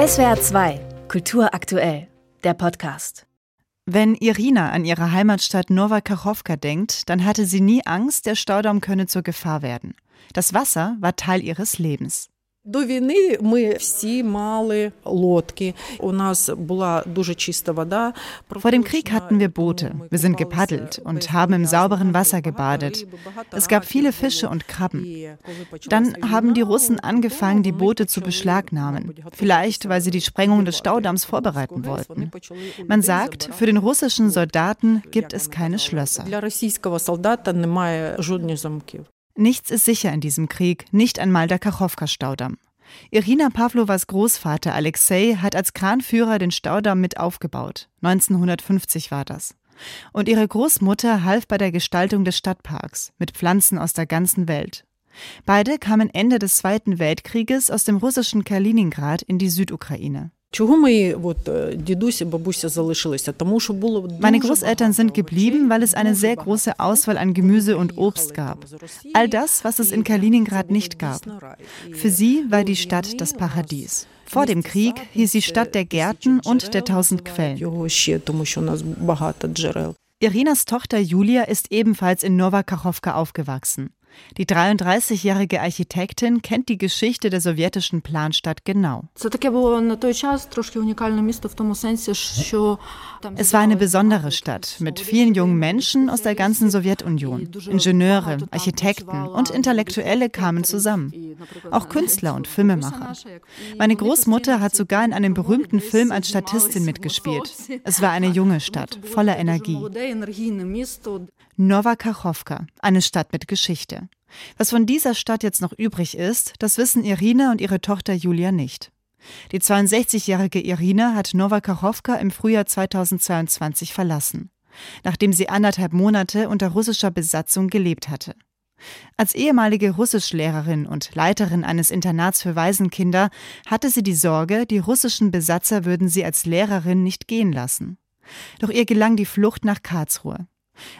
SWR 2, Kultur aktuell, der Podcast. Wenn Irina an ihre Heimatstadt Nova Kachowka denkt, dann hatte sie nie Angst, der Staudamm könne zur Gefahr werden. Das Wasser war Teil ihres Lebens. До війни ми всі мали лодки. У нас була дуже чиста вода. Vor dem Krieg hatten wir Boote. Wir sind gepaddelt und haben im sauberen Wasser gebadet. Es gab viele Fische und Krabben. Dann haben die Russen angefangen, die Boote zu beschlagnahmen. Vielleicht, weil sie die Sprengung des Staudamms vorbereiten wollten. Man sagt, für den russischen Soldaten gibt es keine Schlösser. Для російського солдата немає жодних замків. Nichts ist sicher in diesem Krieg, nicht einmal der Kachowka-Staudamm. Irina Pavlovas Großvater Alexei hat als Kranführer den Staudamm mit aufgebaut. 1950 war das. Und ihre Großmutter half bei der Gestaltung des Stadtparks mit Pflanzen aus der ganzen Welt. Beide kamen Ende des Zweiten Weltkrieges aus dem russischen Kaliningrad in die Südukraine. Чого мої от, е, дідусь і бабуся залишилися? Тому що було Meine дуже Großeltern sind багато geblieben, weil es eine овочей, sehr дуже große багато Auswahl an всього. Gemüse und Приїхали Obst gab. там з Росії, All das, was es in і Kaliningrad це був nicht gab. дійсно рай. І Für sie war до die Stadt війни das у Paradies. нас Vor dem місто Krieg Сад, hieß sie це Stadt der Gärten тисячі und der джерел tausend називають Quellen. Його ще, тому що у нас багато джерел. Irinas Tochter Julia ist ebenfalls in Nova Kachowka aufgewachsen. Die 33-jährige Architektin kennt die Geschichte der sowjetischen Planstadt genau. Es war eine besondere Stadt mit vielen jungen Menschen aus der ganzen Sowjetunion. Ingenieure, Architekten und Intellektuelle kamen zusammen. Auch Künstler und Filmemacher. Meine Großmutter hat sogar in einem berühmten Film als Statistin mitgespielt. Es war eine junge Stadt, voller Energie. Nova Kachowka, eine Stadt mit Geschichte. Was von dieser Stadt jetzt noch übrig ist, das wissen Irina und ihre Tochter Julia nicht. Die 62-jährige Irina hat Nova Kachowka im Frühjahr 2022 verlassen, nachdem sie anderthalb Monate unter russischer Besatzung gelebt hatte. Als ehemalige Russischlehrerin und Leiterin eines Internats für Waisenkinder hatte sie die Sorge, die russischen Besatzer würden sie als Lehrerin nicht gehen lassen. Doch ihr gelang die Flucht nach Karlsruhe.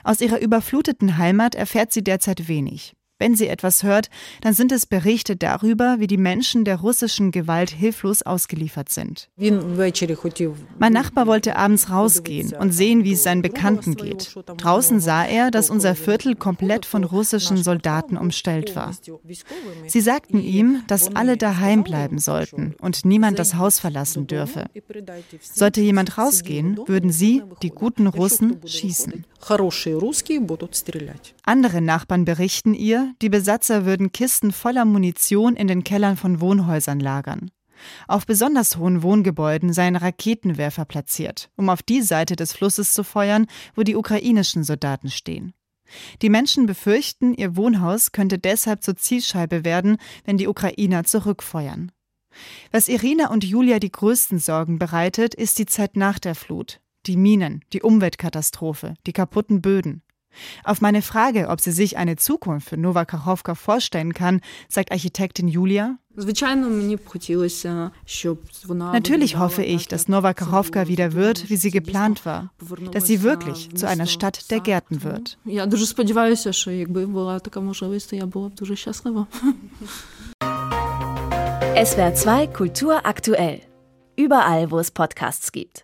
Aus ihrer überfluteten Heimat erfährt sie derzeit wenig. Wenn sie etwas hört, dann sind es Berichte darüber, wie die Menschen der russischen Gewalt hilflos ausgeliefert sind. Mein Nachbar wollte abends rausgehen und sehen, wie es seinen Bekannten geht. Draußen sah er, dass unser Viertel komplett von russischen Soldaten umstellt war. Sie sagten ihm, dass alle daheim bleiben sollten und niemand das Haus verlassen dürfe. Sollte jemand rausgehen, würden sie, die guten Russen, schießen. Andere Nachbarn berichten ihr, die Besatzer würden Kisten voller Munition in den Kellern von Wohnhäusern lagern. Auf besonders hohen Wohngebäuden seien Raketenwerfer platziert, um auf die Seite des Flusses zu feuern, wo die ukrainischen Soldaten stehen. Die Menschen befürchten, ihr Wohnhaus könnte deshalb zur Zielscheibe werden, wenn die Ukrainer zurückfeuern. Was Irina und Julia die größten Sorgen bereitet, ist die Zeit nach der Flut die Minen, die Umweltkatastrophe, die kaputten Böden. Auf meine Frage, ob sie sich eine Zukunft für Nova Kachowka vorstellen kann, sagt Architektin Julia. Natürlich hoffe ich, dass Nova Kachowka wieder wird, wie sie geplant war, dass sie wirklich zu einer Stadt der Gärten wird. SWR 2 Kultur aktuell. Überall, wo es Podcasts gibt.